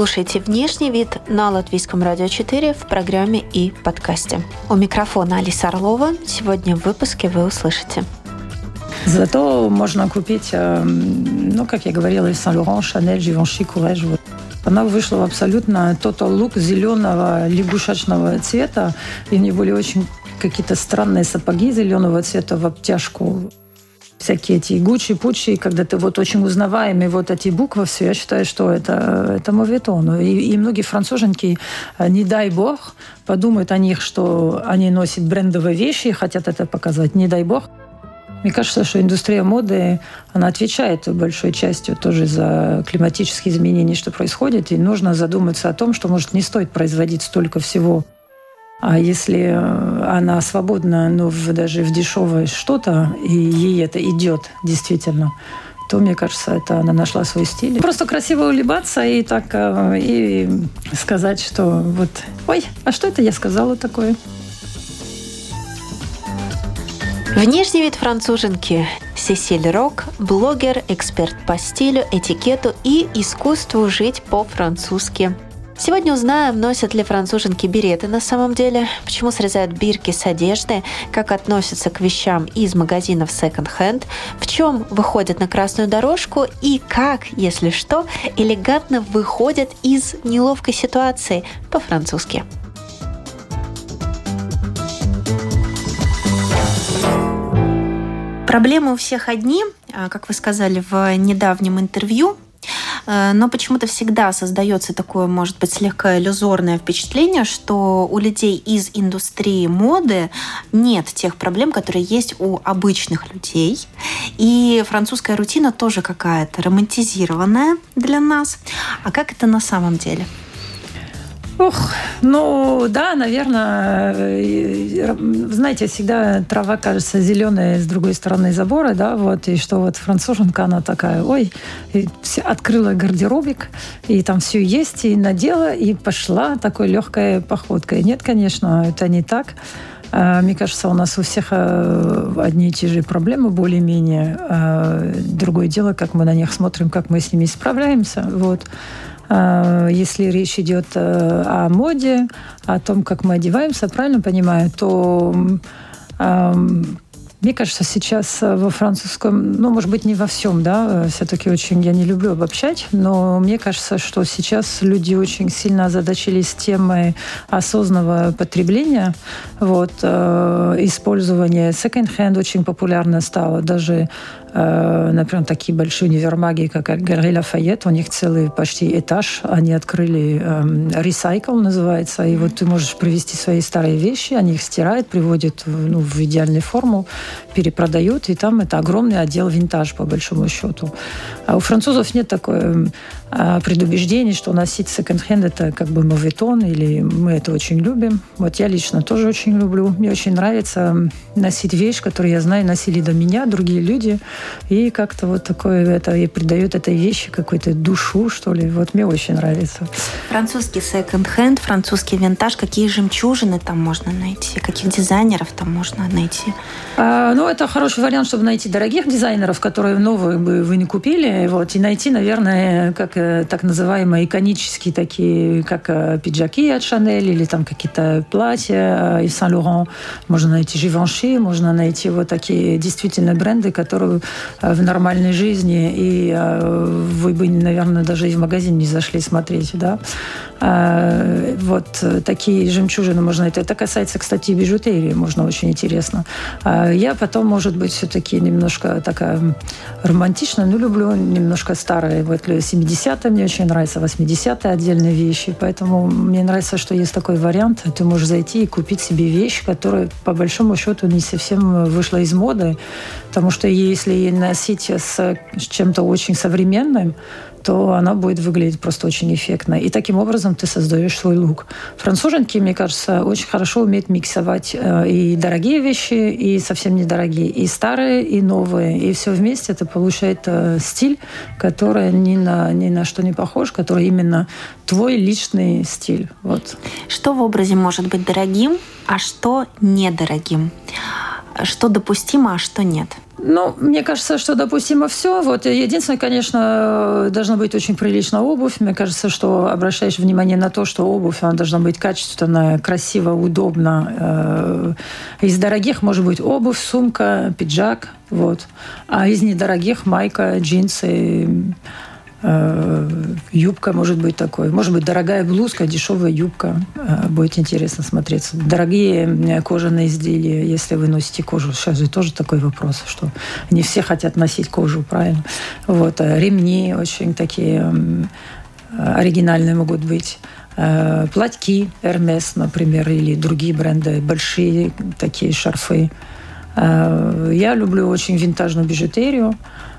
слушаете «Внешний вид» на Латвийском радио 4 в программе и подкасте. У микрофона Алиса Орлова. Сегодня в выпуске вы услышите. Зато можно купить, э, ну, как я говорила, Saint-Laurent, Chanel, Givenchy, Courage. Она вышла в абсолютно total лук зеленого лягушачного цвета. И у нее были очень какие-то странные сапоги зеленого цвета в обтяжку всякие эти гучи, пучи, когда ты вот очень узнаваемый, вот эти буквы все, я считаю, что это, это моветон. И, и многие француженки, э, не дай бог, подумают о них, что они носят брендовые вещи и хотят это показать. Не дай бог. Мне кажется, что индустрия моды, она отвечает большой частью тоже за климатические изменения, что происходит, и нужно задуматься о том, что, может, не стоит производить столько всего а если э, она свободна, ну, в, даже в дешевое что-то, и ей это идет действительно, то, мне кажется, это она нашла свой стиль. Просто красиво улыбаться и так э, и сказать, что вот, ой, а что это я сказала такое? Внешний вид француженки Сесиль Рок – блогер, эксперт по стилю, этикету и искусству жить по-французски. Сегодня узнаем, носят ли француженки береты на самом деле, почему срезают бирки с одежды, как относятся к вещам из магазинов секонд-хенд, в чем выходят на красную дорожку и как, если что, элегантно выходят из неловкой ситуации по-французски. Проблемы у всех одни, а, как вы сказали в недавнем интервью, но почему-то всегда создается такое, может быть, слегка иллюзорное впечатление, что у людей из индустрии моды нет тех проблем, которые есть у обычных людей. И французская рутина тоже какая-то романтизированная для нас. А как это на самом деле? Ох, ну да, наверное, э, знаете, всегда трава кажется зеленой с другой стороны забора, да, вот, и что вот француженка, она такая, ой, открыла гардеробик, и там все есть, и надела, и пошла такой легкой походкой. Нет, конечно, это не так. А, мне кажется, у нас у всех э, одни и те же проблемы более-менее. А, другое дело, как мы на них смотрим, как мы с ними справляемся. Вот. А, если речь идет э, о моде, о том, как мы одеваемся, правильно понимаю, то мне кажется, сейчас э, во французском, ну, может быть, не во всем, да, все-таки очень я не люблю обобщать, но мне кажется, что сейчас люди очень сильно озадачились темой осознанного потребления. Вот, э, использование second-hand очень популярно стало. Даже Э, например, такие большие универмаги, как Галерея Лафайет, у них целый почти этаж, они открыли ресайкл, эм, называется, и вот ты можешь привезти свои старые вещи, они их стирают, приводят ну, в идеальную форму, перепродают, и там это огромный отдел винтаж, по большому счету. А у французов нет такой а, предубеждений, что носить секонд-хенд это как бы моветон, или мы это очень любим. Вот я лично тоже очень люблю. Мне очень нравится носить вещь, которую я знаю, носили до меня другие люди, и как-то вот такое это и придает этой вещи какую-то душу, что ли. Вот мне очень нравится. Французский секонд-хенд, французский винтаж, какие жемчужины там можно найти, каких дизайнеров там можно найти? А, ну, это хороший вариант, чтобы найти дорогих дизайнеров, которые новые бы вы не купили, вот, и найти, наверное, как Э, так называемые иконические такие, как э, пиджаки от Шанель или там какие-то платья э, из Сан-Лоран. Можно найти Живанши, можно найти вот такие действительно бренды, которые в нормальной жизни и вы бы, наверное, даже и в магазин не зашли смотреть, да. Вот такие жемчужины можно это. Это касается, кстати, бижутерии, можно очень интересно. Я потом, может быть, все-таки немножко такая романтичная, но люблю немножко старые. Вот 70-е мне очень нравятся, 80-е отдельные вещи. Поэтому мне нравится, что есть такой вариант. Ты можешь зайти и купить себе вещь, которая, по большому счету, не совсем вышла из моды. Потому что если носить с чем-то очень современным, то она будет выглядеть просто очень эффектно. И таким образом ты создаешь свой лук. Француженки, мне кажется, очень хорошо умеют миксовать э, и дорогие вещи, и совсем недорогие, и старые, и новые. И все вместе это получает э, стиль, который ни на, ни на что не похож, который именно твой личный стиль. Вот. Что в образе может быть дорогим, а что недорогим? Что допустимо, а что нет? Ну, мне кажется, что допустимо все. Вот единственное, конечно, должна быть очень приличная обувь. Мне кажется, что обращаешь внимание на то, что обувь она должна быть качественная, красиво, удобно. Э, из дорогих может быть обувь, сумка, пиджак, вот. А из недорогих майка, джинсы, Э, юбка может быть такой. Может быть, дорогая блузка, дешевая юбка. Э, будет интересно смотреться. Дорогие кожаные изделия, если вы носите кожу. Сейчас же тоже такой вопрос, что не все хотят носить кожу, правильно? Вот. Ремни очень такие оригинальные могут быть. Э, платки Hermes, например, или другие бренды, большие такие шарфы. Я люблю очень винтажную бижутерию.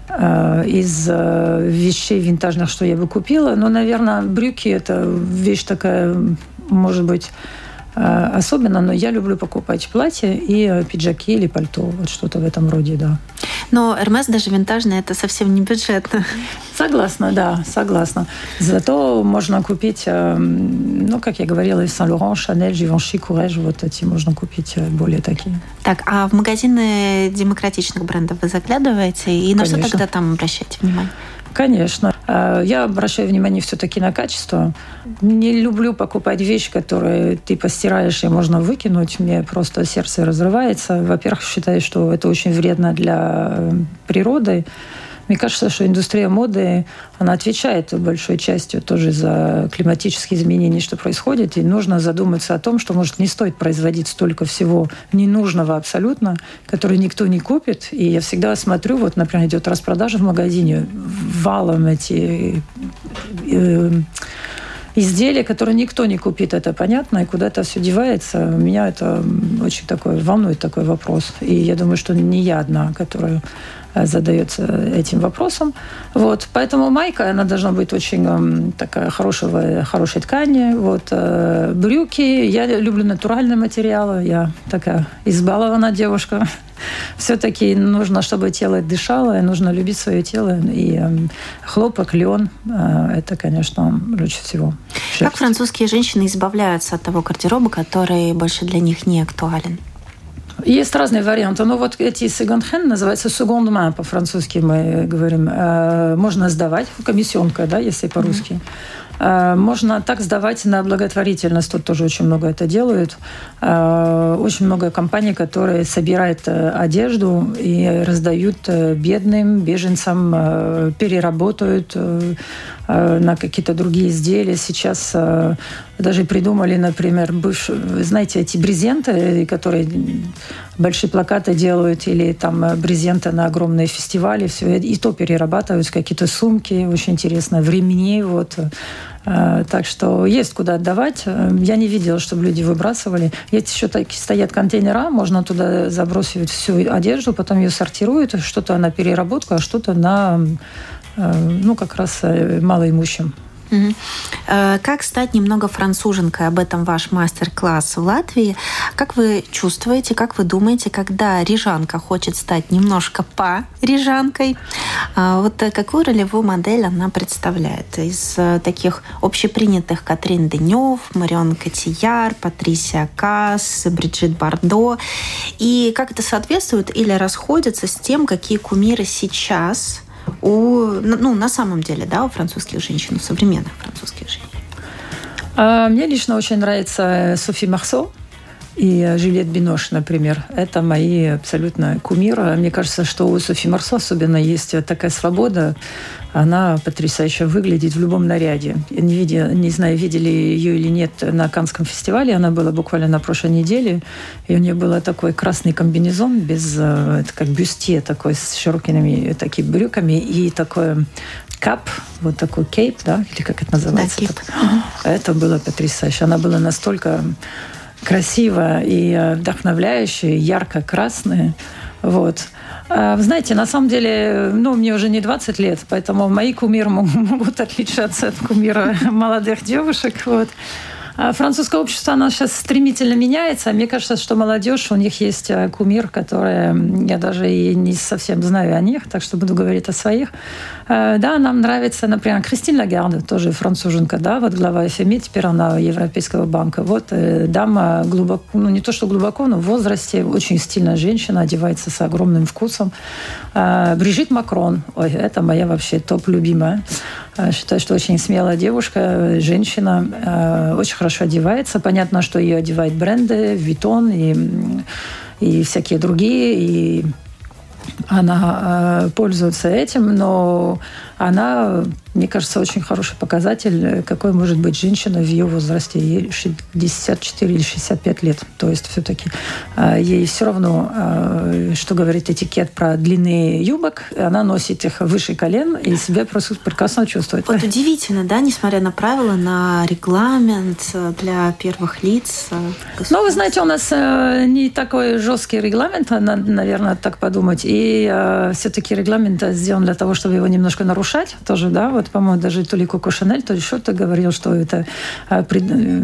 Э, из э, вещей винтажных, что я бы купила. Но, наверное, брюки – это вещь такая, может быть, особенно, но я люблю покупать платья и пиджаки или пальто, вот что-то в этом роде, да. Но Hermes даже винтажный, это совсем не бюджетно. Согласна, да, согласна. Зато можно купить, ну, как я говорила, из Saint-Laurent, Chanel, Givenchy, Courage, вот эти можно купить более такие. Так, а в магазины демократичных брендов вы заглядываете? И на Конечно. что тогда там обращаете внимание? Конечно. А, я обращаю внимание все-таки на качество. Не люблю покупать вещи, которые ты постираешь и можно выкинуть. Мне просто сердце разрывается. Во-первых, считаю, что это очень вредно для э, природы. Мне кажется, что индустрия моды, она отвечает большой частью тоже за климатические изменения, что происходит. И нужно задуматься о том, что, может, не стоит производить столько всего ненужного абсолютно, который никто не купит. И я всегда смотрю, вот, например, идет распродажа в магазине, валом эти э, изделия, которые никто не купит, это понятно, и куда это все девается. Меня это очень такой волнует такой вопрос. И я думаю, что не я одна, которая задается этим вопросом. Вот. Поэтому майка, она должна быть очень эм, такая хорошего, хорошей ткани. Вот. Э, брюки. Я люблю натуральные материалы. Я такая избалована девушка. Все-таки нужно, чтобы тело дышало, и нужно любить свое тело. И эм, хлопок, лен э, – это, конечно, лучше всего. Шерсть. Как французские женщины избавляются от того гардероба, который больше для них не актуален? Есть разные варианты. Но вот эти секонд-хенд называются секонд по-французски мы говорим. Э, можно сдавать, комиссионка, да, если по-русски. Mm-hmm. Можно так сдавать на благотворительность. Тут тоже очень много это делают. Э, очень много компаний, которые собирают одежду и раздают бедным, беженцам, переработают на какие-то другие изделия. Сейчас даже придумали, например, бывшие, знаете, эти брезенты, которые большие плакаты делают, или там брезенты на огромные фестивали, все, и то перерабатывают какие-то сумки, очень интересно, времени, вот. А, так что есть куда отдавать. Я не видела, чтобы люди выбрасывали. Есть еще такие стоят контейнера, можно туда забросить всю одежду, потом ее сортируют, что-то на переработку, а что-то на, э, ну, как раз э, малоимущим. Э, как стать немного француженкой? Об этом ваш мастер-класс в Латвии. Как вы чувствуете, как вы думаете, когда рижанка хочет стать немножко по-рижанкой, а вот какую ролевую модель она представляет? Из э, таких общепринятых Катрин Денев, Марион Котияр, Патрисия Касс, Бриджит Бардо. И как это соответствует или расходится с тем, какие кумиры сейчас – у, ну, на самом деле, да, у французских женщин, у современных французских женщин? А, мне лично очень нравится Софи Марсо и Жилет Бинош, например. Это мои абсолютно кумиры. Мне кажется, что у Софи Марсо особенно есть такая свобода она потрясающе выглядит в любом наряде. Я не, видя, не знаю, видели ее или нет на Канском фестивале. Она была буквально на прошлой неделе. И у нее был такой красный комбинезон без, э, это как бюстье такой с широкими такими брюками и такой кап, вот такой кейп, да, или как это называется? Да, так. Это было потрясающе. Она была настолько красивая и э, вдохновляющая, ярко-красная. Вот. А, знаете, на самом деле, ну, мне уже не 20 лет, поэтому мои кумиры могут отличаться от кумира молодых девушек. Вот. А французское общество, оно сейчас стремительно меняется. Мне кажется, что молодежь, у них есть э, кумир, который я даже и не совсем знаю о них, так что буду говорить о своих. Э, да, нам нравится, например, Кристин Лагард, тоже француженка, да, вот глава ФМИ, теперь она Европейского банка. Вот э, дама глубоко, ну не то, что глубоко, но в возрасте, очень стильная женщина, одевается с огромным вкусом. Брижит Макрон, ой, это моя вообще топ-любимая. Считаю, что очень смелая девушка, женщина, очень хорошо одевается. Понятно, что ее одевают бренды, Витон и, и всякие другие. И она э, пользуется этим, но она, мне кажется, очень хороший показатель, какой может быть женщина в ее возрасте, ей 64 или 65 лет. То есть все-таки э, ей все равно, э, что говорит этикет про длинные юбок, она носит их выше колен и себя просто прекрасно чувствует. Вот удивительно, да, несмотря на правила, на регламент для первых лиц. Ну, вы знаете, у нас не такой жесткий регламент, наверное, так подумать. И все-таки регламент сделан для того, чтобы его немножко нарушить нарушать тоже, да, вот, по-моему, даже то ли Коко Шанель, то ли что-то говорил, что это а,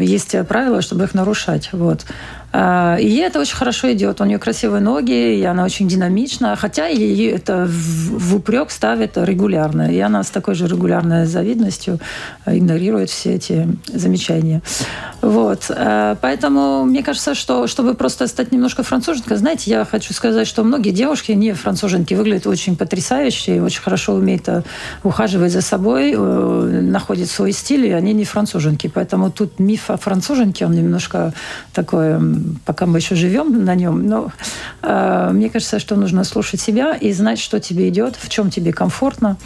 есть правила, чтобы их нарушать, вот. А, и ей это очень хорошо идет. У нее красивые ноги, и она очень динамична. Хотя ей это в упрек ставит регулярно. И она с такой же регулярной завидностью игнорирует все эти замечания. Вот. А, поэтому мне кажется, что чтобы просто стать немножко француженкой, знаете, я хочу сказать, что многие девушки не француженки выглядят очень потрясающе, очень хорошо умеют э, ухаживать за собой, э, находят свой стиль, и они не француженки. Поэтому тут миф о француженке, он немножко такой пока мы еще живем на нем. Но э, мне кажется, что нужно слушать себя и знать, что тебе идет, в чем тебе комфортно.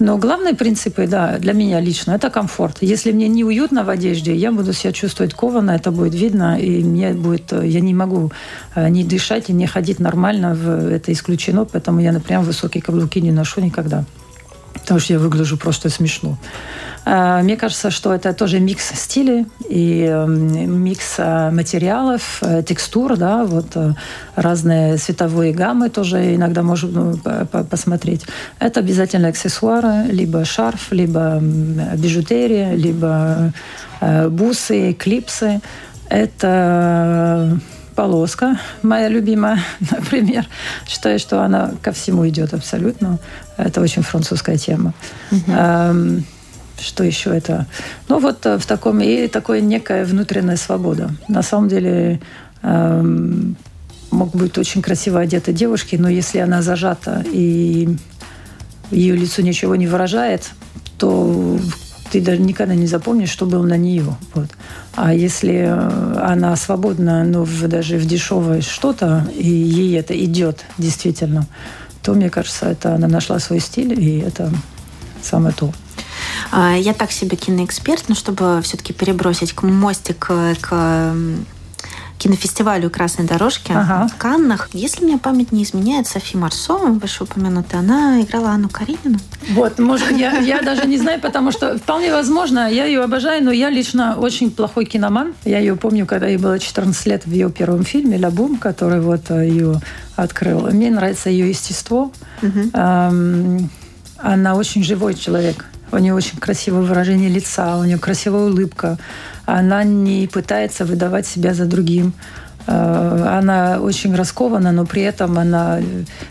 Но главные принципы, да, для меня лично, это комфорт. Если мне неуютно в одежде, я буду себя чувствовать кованно, это будет видно, и мне будет, я не могу э, не дышать и не ходить нормально, это исключено, поэтому я, например, высокие каблуки не ношу никогда. Потому что я выгляжу просто смешно. А, мне кажется, что это тоже микс стилей и микс э, материалов, э, текстур, да, вот э, разные цветовые гаммы тоже иногда можно ну, посмотреть. Это обязательно аксессуары, либо шарф, либо бижутерия, либо бусы, клипсы. Это полоска, моя любимая, например. Считаю, что она ко всему идет абсолютно. Это очень французская тема. Uh-huh. Что еще это? Ну вот э, в таком и такая некая внутренняя свобода. На самом деле эм, могут быть очень красиво одеты девушки, но если она зажата и ее лицо ничего не выражает, то ты даже никогда не запомнишь, что было на нее. Вот. А если э, она свободна, но в, даже в дешевое что-то, и ей это идет действительно, то, мне кажется, это она нашла свой стиль, и это самое то. А, я так себе киноэксперт, но чтобы все-таки перебросить к мостик к кинофестивалю «Красной дорожки» ага. в Каннах. Если мне память не изменяет, Софи Марсо, вышеупомянутая, она играла Анну Каренину. Вот, может, я, я даже не знаю, потому что вполне возможно, я ее обожаю, но я лично очень плохой киноман. Я ее помню, когда ей было 14 лет в ее первом фильме «Ля Бум», который вот э, ее открыл. Мне нравится ее естество. Угу. Эм, она очень живой человек. У нее очень красивое выражение лица, у нее красивая улыбка. Она не пытается выдавать себя за другим. Э, она очень раскована, но при этом она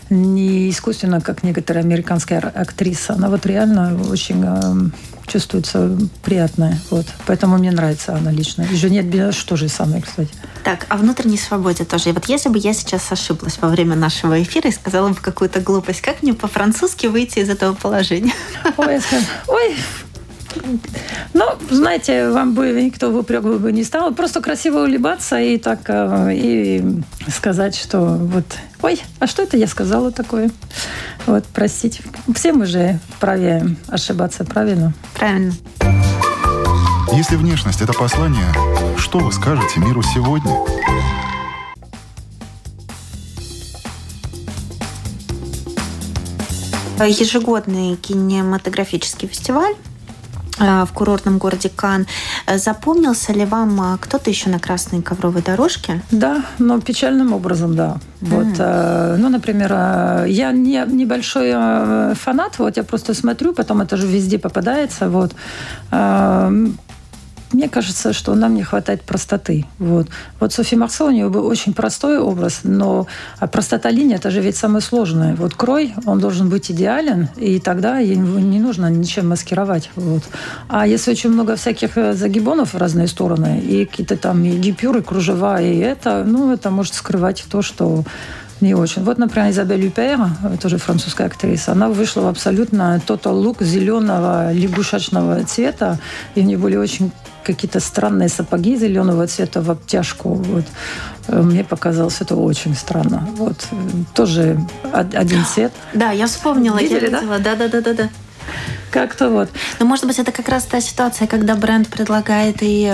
не искусственно, как некоторые американская актриса. Она вот реально очень эм, чувствуется приятная. Вот. Поэтому мне нравится она лично. И Женет Бинаш тоже самое, кстати. Так, о внутренней свободе тоже. И вот если бы я сейчас ошиблась во время нашего эфира и сказала бы какую-то глупость, как мне по-французски выйти из этого положения? Ой, ой, ну, знаете, вам бы никто в упрек бы не стал. Просто красиво улыбаться и так э, и сказать, что вот, ой, а что это я сказала такое? Вот, простите. Все мы же вправе ошибаться, правильно? Правильно. Если внешность – это послание, что вы скажете миру сегодня? Ежегодный кинематографический фестиваль в курортном городе Кан. Э, запомнился ли вам э, кто-то еще на красной ковровой дорожке? Да, но печальным образом, да. Вот, mm. ну, например, я не небольшой фанат, вот я просто смотрю, потом это же везде попадается, вот. Мне кажется, что нам не хватает простоты. Вот, вот Софи Марсо, у нее был очень простой образ, но а простота линии – это же ведь самое сложное. Вот крой, он должен быть идеален, и тогда его не нужно ничем маскировать. Вот. А если очень много всяких э, загибонов в разные стороны, и какие-то там и гипюры, кружева, и это, ну, это может скрывать то, что не очень. Вот, например, Изабель Люпер, тоже французская актриса, она вышла в абсолютно total лук зеленого лягушачного цвета, и у нее были очень какие-то странные сапоги зеленого цвета в обтяжку. Вот. Э, мне показалось это очень странно. Вот. Тоже один цвет. Да, я вспомнила. Видели, я видела. Да, да, да, да, да. Как-то вот. Но, может быть, это как раз та ситуация, когда бренд предлагает, и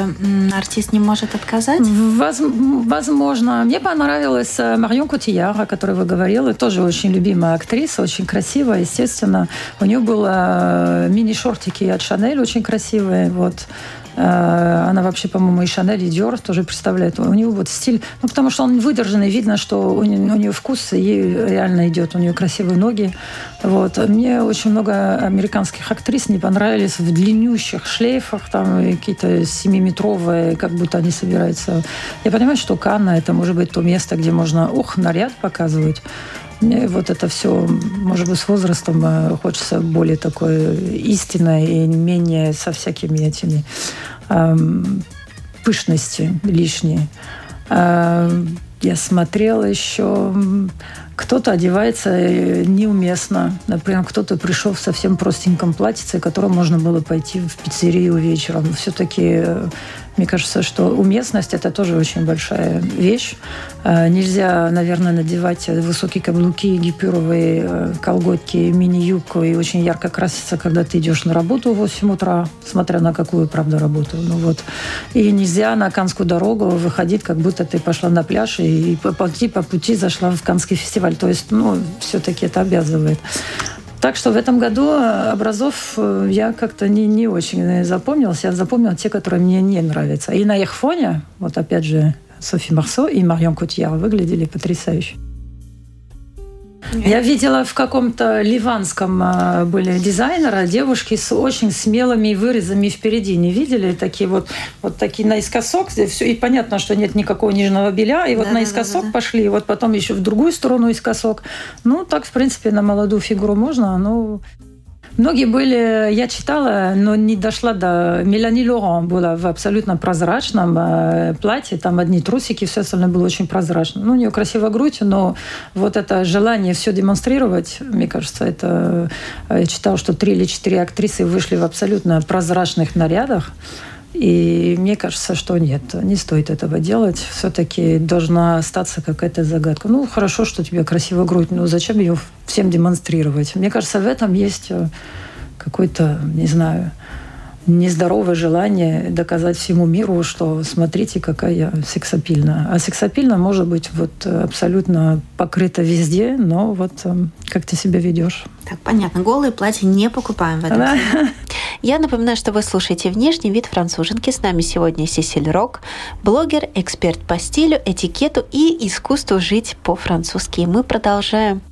артист не может отказать? Воз, возможно. Мне понравилась э, Марион Котияр, о которой вы говорили. Тоже очень любимая актриса, очень красивая, естественно. У нее было э, мини-шортики от Шанель очень красивые. Вот. Э, она вообще, по-моему, и Шанель, и Диор тоже представляет. У нее вот стиль... Ну, потому что он выдержанный, видно, что у нее, у нее вкус ей реально идет. У нее красивые ноги. Вот. Мне очень много американских актрис не понравились в длиннющих шлейфах, там какие-то семиметровые, как будто они собираются... Я понимаю, что Канна – это может быть то место, где можно, ух, наряд показывать. Мне вот это все, может быть, с возрастом э, хочется более такое истинное и менее со всякими этими эм, пышности лишней. Эм, я смотрела еще кто-то одевается э, неуместно. Например, кто-то пришел в совсем простеньком платьице, которым можно было пойти в пиццерию вечером. Все-таки э, мне кажется, что уместность – это тоже очень большая вещь. Э, нельзя, наверное, надевать высокие каблуки, гипюровые колготки, мини-юбку и очень ярко краситься, когда ты идешь на работу в 8 утра, смотря на какую, правда, работу. Ну, вот. И нельзя на Канскую дорогу выходить, как будто ты пошла на пляж и по пути, по пути зашла в Канский фестиваль. То есть, ну, все-таки это обязывает. Так что в этом году образов э, я как-то не, не очень запомнился. Я запомнила те, которые мне не нравятся. И на их фоне, вот опять же, Софи Марсо и Марион Котьяр выглядели потрясающе. Я видела в каком-то ливанском а, были дизайнера девушки с очень смелыми вырезами впереди. Не видели такие вот, вот такие наискосок. Все, и понятно, что нет никакого нижнего белья. И вот да, наискосок да, да, пошли, и вот потом еще в другую сторону искосок. Ну, так, в принципе, на молодую фигуру можно. Но Многие были, я читала, но не дошла до... Мелани Лоран была в абсолютно прозрачном э, платье, там одни трусики, все остальное было очень прозрачно. Ну, у нее красивая грудь, но вот это желание все демонстрировать, мне кажется, это... Э, я читала, что три или четыре актрисы вышли в абсолютно прозрачных нарядах. И мне кажется, что нет, не стоит этого делать. Все-таки должна остаться какая-то загадка. Ну, хорошо, что у тебя красивая грудь, но зачем ее всем демонстрировать? Мне кажется, в этом есть э, какой-то, не знаю, нездоровое желание доказать всему миру, что смотрите, какая я сексапильна. А сексапильна может быть вот абсолютно покрыта везде, но вот эм, как ты себя ведешь. Так, понятно. Голые платья не покупаем в этом. Да. Я напоминаю, что вы слушаете «Внешний вид француженки». С нами сегодня Сесиль Рок, блогер, эксперт по стилю, этикету и искусству жить по-французски. Мы продолжаем.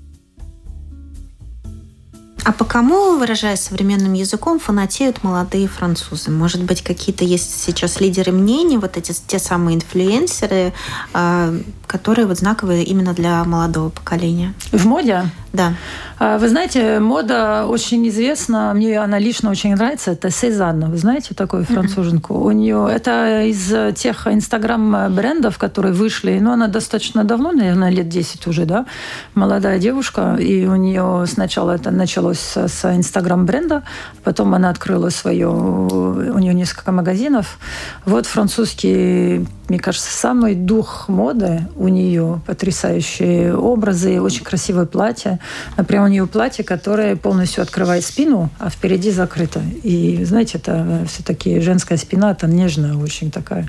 А по кому, выражаясь современным языком, фанатеют молодые французы? Может быть, какие-то есть сейчас лидеры мнений, вот эти те самые инфлюенсеры, а, которые вот знаковые именно для молодого поколения? В моде? Да. А, вы знаете, мода очень известна, мне она лично очень нравится, это Сезанна. Вы знаете такую француженку? Mm-hmm. У нее это из тех инстаграм-брендов, которые вышли, но ну, она достаточно давно, наверное, лет 10 уже, да, молодая девушка, и у нее сначала это началось с инстаграм-бренда, потом она открыла свое, у нее несколько магазинов. Вот французский, мне кажется, самый дух моды у нее, потрясающие образы, очень красивое платье. Например, у нее платье, которое полностью открывает спину, а впереди закрыто. И, знаете, это все-таки женская спина, это нежная очень такая.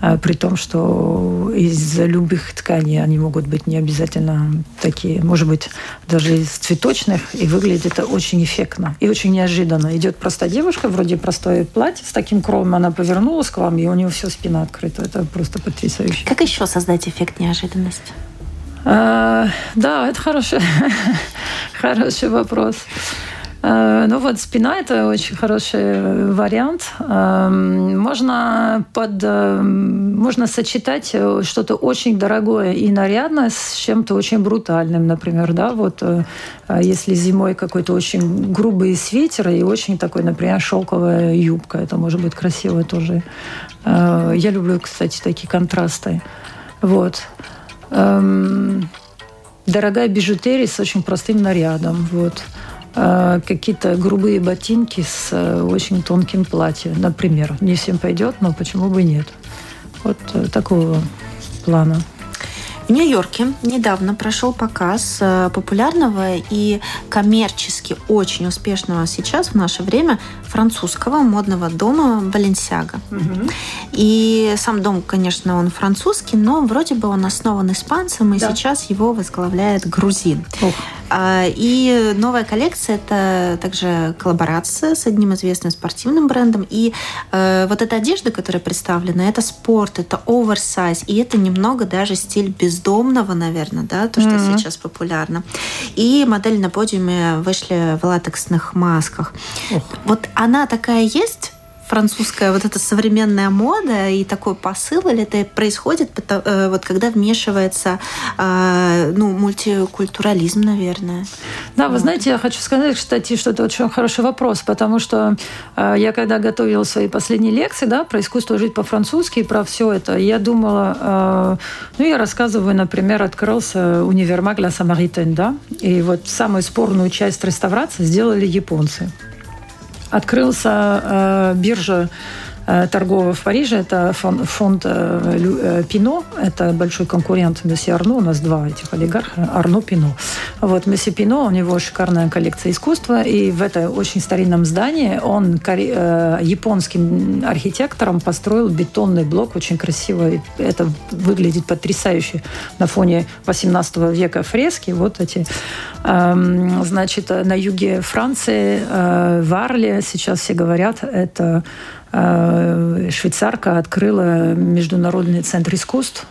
А, при том, что из любых тканей они могут быть не обязательно такие, может быть, даже из цветочных, и выглядит это очень эффектно и очень неожиданно. Идет просто девушка, вроде простое платье с таким кровом, она повернулась к вам, и у нее все спина открыта. Это просто потрясающе. Как еще создать эффект неожиданности? А, да, это хороший, хороший вопрос. Э, ну вот спина – это очень хороший вариант. Эм, можно, под, эм, можно сочетать что-то очень дорогое и нарядное с чем-то очень брутальным, например. Да? Вот, если зимой какой-то очень грубый свитер и очень такой, например, шелковая юбка, это может быть красиво тоже. Я люблю, кстати, такие контрасты. Вот. Эм, дорогая бижутерия с очень простым нарядом. Вот. Э, какие-то грубые ботинки с э, очень тонким платьем, например. Не всем пойдет, но почему бы нет. Вот э, такого плана. В Нью-Йорке недавно прошел показ э, популярного и коммерчески очень успешного сейчас в наше время французского модного дома Баленсиага. Угу. И сам дом, конечно, он французский, но вроде бы он основан испанцем, и да. сейчас его возглавляет грузин. Ух. А, и новая коллекция – это также коллаборация с одним известным спортивным брендом. И э, вот эта одежда, которая представлена, это спорт, это оверсайз, и это немного даже стиль бездомного, наверное, да, то, что mm-hmm. сейчас популярно. И модель на подиуме вышли в латексных масках. Oh. Вот она такая есть, французская вот эта современная мода и такой посыл, или это происходит, э, вот когда вмешивается э, ну, мультикультурализм, наверное? Да, вот. вы знаете, я хочу сказать, кстати, что это очень хороший вопрос, потому что э, я когда готовила свои последние лекции да, про искусство жить по-французски и про все это, я думала, ну, я рассказываю, например, открылся универмаг Ла Самаритен, да, и вот самую спорную часть реставрации сделали японцы открылся э, биржа Э, торгового в Париже. Это фонд, э, э, Пино. Это большой конкурент Месси Арно. У нас два этих олигарха. Арно, Пино. Вот Месси Пино, у него шикарная коллекция искусства. И в этом очень старинном здании он японским архитектором построил бетонный блок. Очень красиво. Это выглядит потрясающе на фоне 18 века фрески. Вот эти. Эм, значит, на юге Франции, в Арле, сейчас все говорят, это швейцарка открыла Международный центр искусств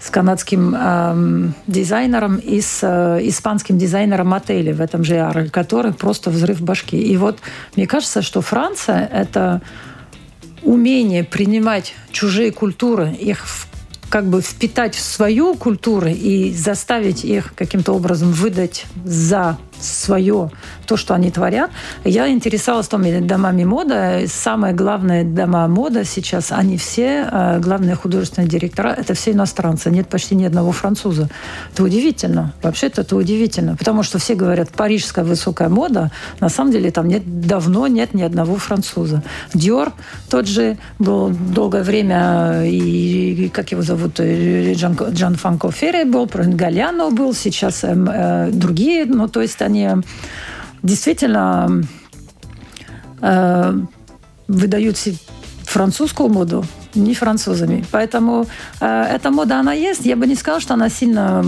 с канадским э, дизайнером и с э, испанским дизайнером отеля в этом же Аре, который просто взрыв башки. И вот мне кажется, что Франция – это умение принимать чужие культуры, их как бы впитать в свою культуру и заставить их каким-то образом выдать за свое, то, что они творят. Я интересовалась теми домами моды. Самое главное дома мода сейчас, они все, э, главные художественные директора, это все иностранцы. Нет почти ни одного француза. Это удивительно. Вообще-то это удивительно. Потому что все говорят, парижская высокая мода. На самом деле там нет, давно нет ни одного француза. Диор тот же был долгое время, и, как его зовут, э, Джан, Джан Фанко Ферри был, Галяно был, сейчас э, э, другие. Ну, то есть они действительно э, выдают французскую моду не французами. Поэтому э, эта мода, она есть. Я бы не сказала, что она сильно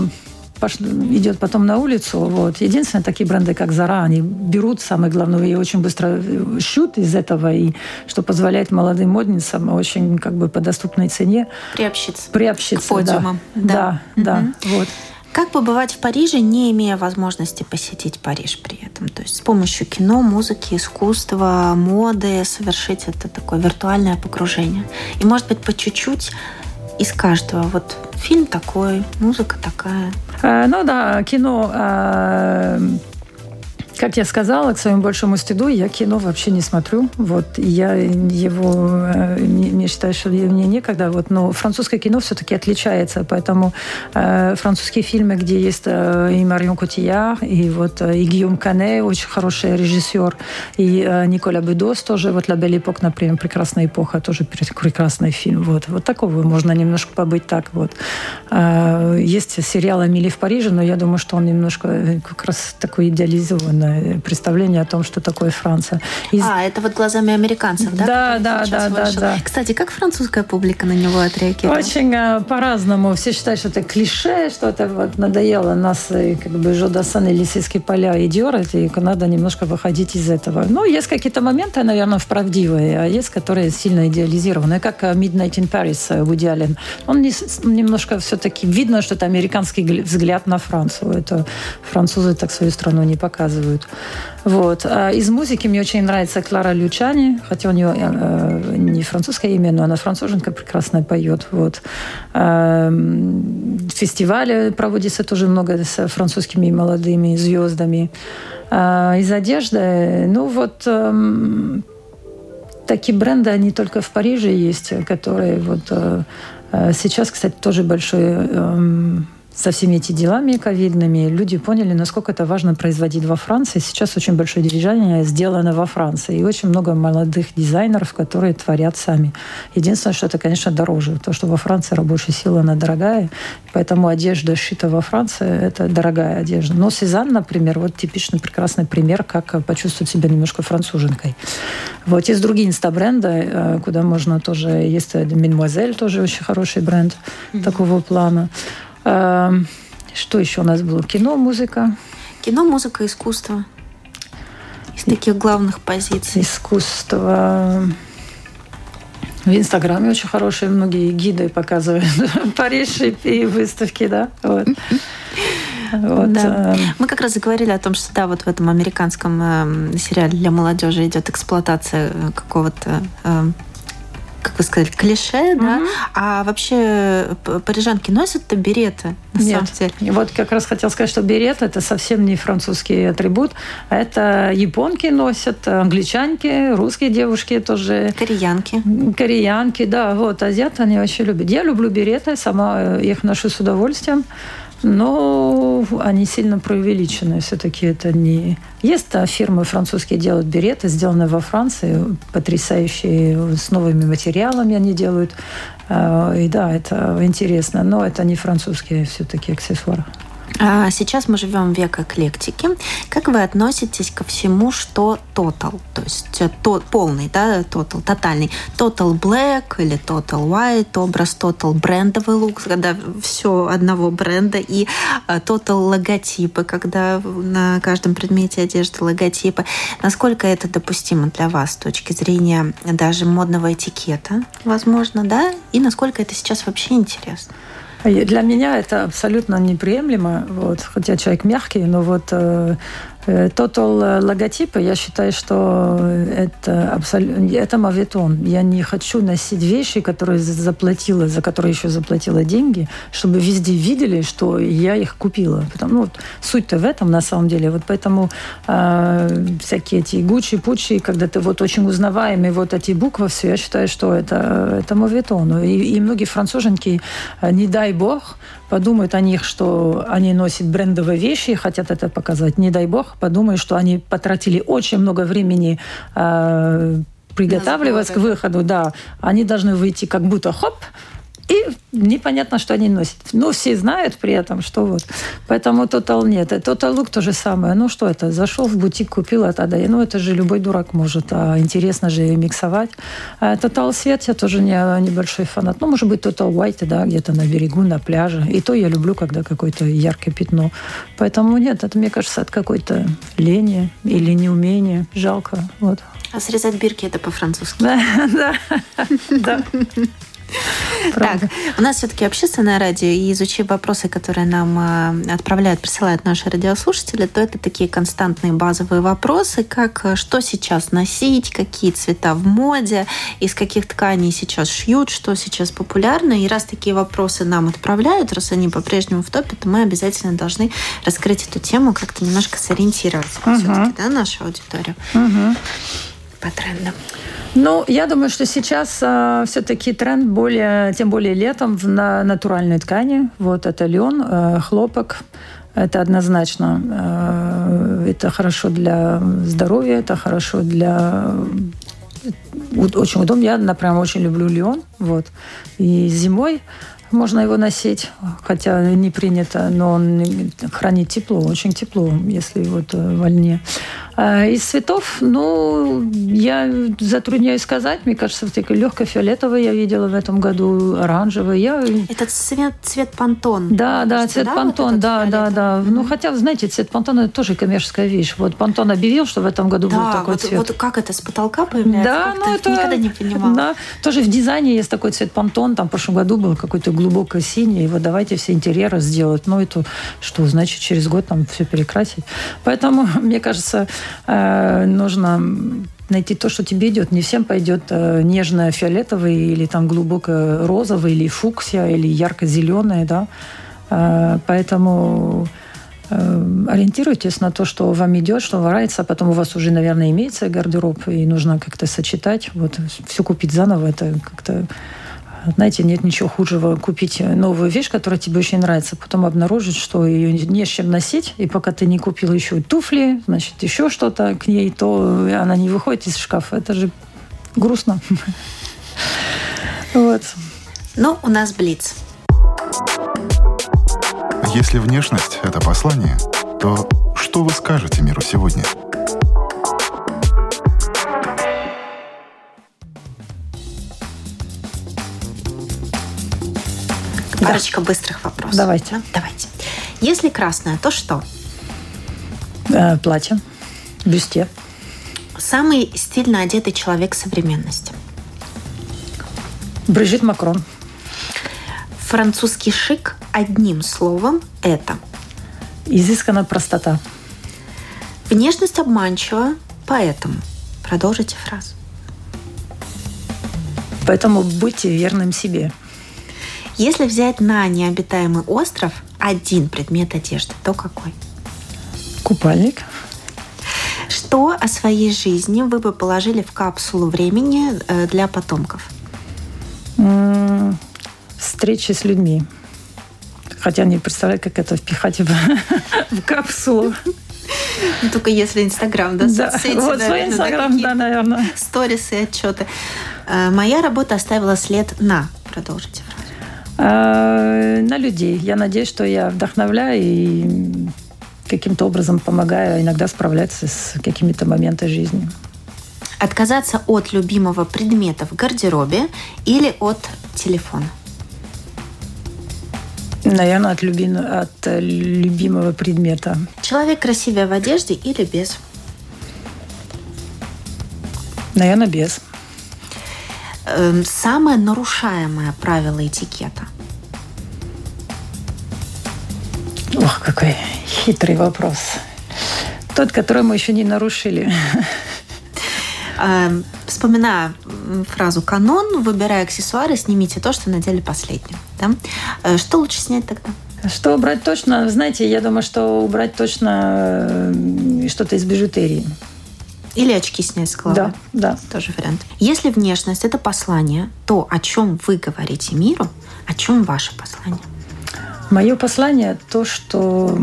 идет потом на улицу. Вот. Единственное, такие бренды, как Zara, они берут самое главное и очень быстро шьют из этого, и что позволяет молодым модницам очень как бы по доступной цене приобщиться, приобщиться к подиумам. Да, да, да, да вот. Как побывать в Париже, не имея возможности посетить Париж при этом? То есть с помощью кино, музыки, искусства, моды совершить это такое виртуальное погружение. И, может быть, по чуть-чуть из каждого. Вот фильм такой, музыка такая. Э, ну да, кино э, как я сказала, к своему большому стыду, я кино вообще не смотрю. Вот, я его э, не, не считаю, что мне некогда. Вот, но французское кино все-таки отличается, поэтому э, французские фильмы, где есть э, и Марион Котияр, и вот э, и Гийом Кане, очень хороший режиссер, и э, Николя Бедос тоже, вот «La Belle Époque», например, «Прекрасная эпоха», тоже прекрасный фильм. Вот, вот такого можно немножко побыть так. Вот. Э, есть сериал «Эмили в Париже», но я думаю, что он немножко э, как раз такой идеализованный представление о том, что такое Франция. Из... А, это вот глазами американцев, да? Да, да, да, да, да. Кстати, как французская публика на него отреагировала? Очень э, по-разному. Все считают, что это клише, что это вот надоело нас, и, как бы, Жодасан и Лисийские поля и Диор, и надо немножко выходить из этого. Ну, есть какие-то моменты, наверное, вправдивые, а есть, которые сильно идеализированы. Как э, Midnight in Paris Вуди Аллен. Он не, немножко все-таки видно, что это американский взгляд на Францию. Это французы так свою страну не показывают. Вот. А из музыки мне очень нравится Клара Лючани, хотя у нее э, не французское имя, но она француженка прекрасно поет. Вот. Э, фестивали проводится тоже много с французскими молодыми звездами. Э, из одежды, ну вот э, такие бренды, они только в Париже есть, которые вот э, э сейчас, кстати, тоже большой э, со всеми этими делами ковидными люди поняли, насколько это важно производить во Франции. Сейчас очень большое движение сделано во Франции. И очень много молодых дизайнеров, которые творят сами. Единственное, что это, конечно, дороже. То, что во Франции рабочая сила, она дорогая. Поэтому одежда, шита во Франции, это дорогая одежда. Но Сезанн, например, вот типичный прекрасный пример, как почувствовать себя немножко француженкой. Вот есть другие инстабренды, э, куда можно тоже... Есть Мадемуазель, тоже очень хороший бренд mm-hmm. такого плана. Эм, что еще у нас было? Кино, музыка. Кино, музыка, искусство. Из таких главных позиций. Искусство. В Инстаграме очень хорошие многие гиды показывают Париж и выставки, да. Вот. Вот. Да. Эм. Мы как раз заговорили о том, что да, вот в этом американском э, сериале для молодежи идет эксплуатация э, какого-то э, как вы сказали, клише, угу. да? А вообще парижанки носят-то береты, на Нет. самом деле? Вот как раз хотел сказать, что берет – это совсем не французский атрибут, а это японки носят, англичанки, русские девушки тоже. Кореянки. Кореянки, да, вот, азиаты они вообще любят. Я люблю береты, сама их ношу с удовольствием. Но они сильно преувеличены. Все-таки это не... Есть да, фирмы французские делают береты, сделанные во Франции, потрясающие, с новыми материалами они делают. А, и да, это интересно, но это не французские все-таки аксессуары. А сейчас мы живем в век эклектики. Как вы относитесь ко всему, что total, то есть э, то, полный, да, total, тотальный, total black или total white, образ total брендовый лук, когда все одного бренда, и э, total логотипы, когда на каждом предмете одежды логотипы. Насколько это допустимо для вас с точки зрения даже модного этикета, возможно, да? И насколько это сейчас вообще интересно? Для меня это абсолютно неприемлемо, вот, хотя человек мягкий, но вот э, Total э, логотипы, я считаю, что это абсолютно это моветон. Я не хочу носить вещи, которые заплатила, за которые еще заплатила деньги, чтобы везде видели, что я их купила. Потому, ну, вот, суть-то в этом на самом деле. Вот поэтому э, всякие эти гучи, пучи, когда ты вот очень узнаваемый, вот эти буквы, все, я считаю, что это, это моветон. И, и многие француженки, э, не дай бог, подумают о них, что они носят брендовые вещи и хотят это показать. Не дай бог, подумают, что они потратили очень много времени э, приготавливаться к выходу. Да, они должны выйти как будто хоп, и непонятно, что они носят. Но все знают при этом, что вот. Поэтому Total нет. Total Look то же самое. Ну что это? Зашел в бутик, купил это, да. Ну это же любой дурак может. А интересно же миксовать. А Total Свет я тоже не, небольшой фанат. Ну, может быть, Total White, да, где-то на берегу, на пляже. И то я люблю, когда какое-то яркое пятно. Поэтому нет, это, мне кажется, от какой-то лени или неумения. Жалко. Вот. А срезать бирки это по-французски. Да, да. Так, у нас все-таки общественное радио, и изучив вопросы, которые нам э, отправляют, присылают наши радиослушатели, то это такие константные базовые вопросы, как э, что сейчас носить, какие цвета в моде, из каких тканей сейчас шьют, что сейчас популярно. И раз такие вопросы нам отправляют, раз они по-прежнему в топе, то мы обязательно должны раскрыть эту тему, как-то немножко сориентировать uh-huh. все-таки, да, нашу аудиторию uh-huh. По трендам. Ну, я думаю, что сейчас э, все-таки тренд более, тем более летом в на натуральной ткани. Вот это лен, э, хлопок. Это однозначно. Э, это хорошо для здоровья, это хорошо для очень удобно. Я, например, очень люблю лен. Вот. И зимой можно его носить, хотя не принято, но он хранит тепло, очень тепло, если вот э, во льне. А из цветов, ну, я затрудняюсь сказать. Мне кажется, вот такой легко фиолетовый я видела в этом году, оранжевый. Я... Это цвет, цвет пантон. Да, да, цвет да, пантон, вот да, да, да. Mm-hmm. Ну, хотя, знаете, цвет пантон это тоже коммерческая вещь. Вот пантон объявил, что в этом году да, будет такой вот, цвет. вот как это, с потолка появляется? Да, ну это... Никогда не понимала. Да, тоже в дизайне есть такой цвет пантон. Там в прошлом году был какой-то глубоко синий, вот давайте все интерьеры сделать. Ну, это что, значит, через год там все перекрасить. Поэтому, мне кажется, э, нужно найти то, что тебе идет. Не всем пойдет э, нежно фиолетовый или там глубоко розовый, или фуксия, или ярко-зеленый, да. Э, поэтому э, ориентируйтесь на то, что вам идет, что вам нравится, а потом у вас уже, наверное, имеется гардероб, и нужно как-то сочетать. Вот все купить заново, это как-то знаете, нет ничего худшего купить новую вещь, которая тебе очень нравится, потом обнаружить, что ее не с чем носить, и пока ты не купил еще туфли, значит, еще что-то к ней, то она не выходит из шкафа. Это же грустно. Вот. Ну, у нас Блиц. Если внешность – это послание, то что вы скажете миру сегодня? Парочка быстрых вопросов. Давайте. Да? Давайте. Если красное, то что? Э, платье. Бюсте. Самый стильно одетый человек современности. Брижит Макрон. Французский шик одним словом – это. Изысканная простота. Внешность обманчива, поэтому. Продолжите фразу. Поэтому будьте верным себе. Если взять на необитаемый остров один предмет одежды, то какой? Купальник. Что о своей жизни вы бы положили в капсулу времени э, для потомков? М-м, встречи с людьми. Хотя не представляю, как это впихать в, в капсулу. Ну, только если Инстаграм, да, да. соцсети, вот свой Инстаграм, да, наверное. Сторисы, отчеты. Э, моя работа оставила след на. Продолжите на людей. Я надеюсь, что я вдохновляю и каким-то образом помогаю иногда справляться с какими-то моментами жизни. Отказаться от любимого предмета в гардеробе или от телефона? Наверное, от, люби... от любимого предмета. Человек красивее в одежде или без? Наверное, без. Эм, самое нарушаемое правило этикета? Ох, какой хитрый вопрос. Тот, который мы еще не нарушили. Эм, вспоминая фразу «канон», выбирая аксессуары, снимите то, что надели последним. Да? Э, что лучше снять тогда? Что убрать точно? Знаете, я думаю, что убрать точно э, что-то из бижутерии. Или очки снять с головы. Да, да. Тоже вариант. Если внешность – это послание, то о чем вы говорите миру, о чем ваше послание? Мое послание – то, что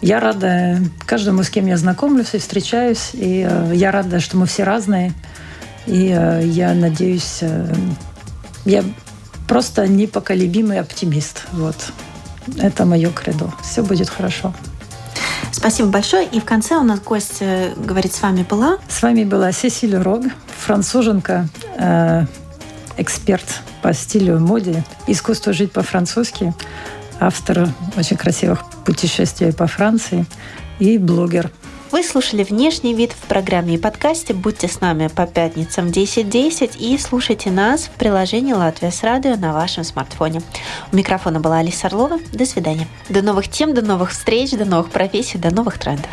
я рада каждому, с кем я знакомлюсь и встречаюсь. И э, я рада, что мы все разные. И э, я надеюсь, э, я просто непоколебимый оптимист. Вот. Это мое кредо. Все будет хорошо. Спасибо большое. И в конце у нас гость э, говорит, с вами была? С вами была Сесиль Рог, француженка, э, эксперт по стилю моде, искусство жить по-французски, автор очень красивых путешествий по Франции и блогер. Вы слушали «Внешний вид» в программе и подкасте. Будьте с нами по пятницам 10.10 и слушайте нас в приложении «Латвия с радио» на вашем смартфоне. У микрофона была Алиса Орлова. До свидания. До новых тем, до новых встреч, до новых профессий, до новых трендов.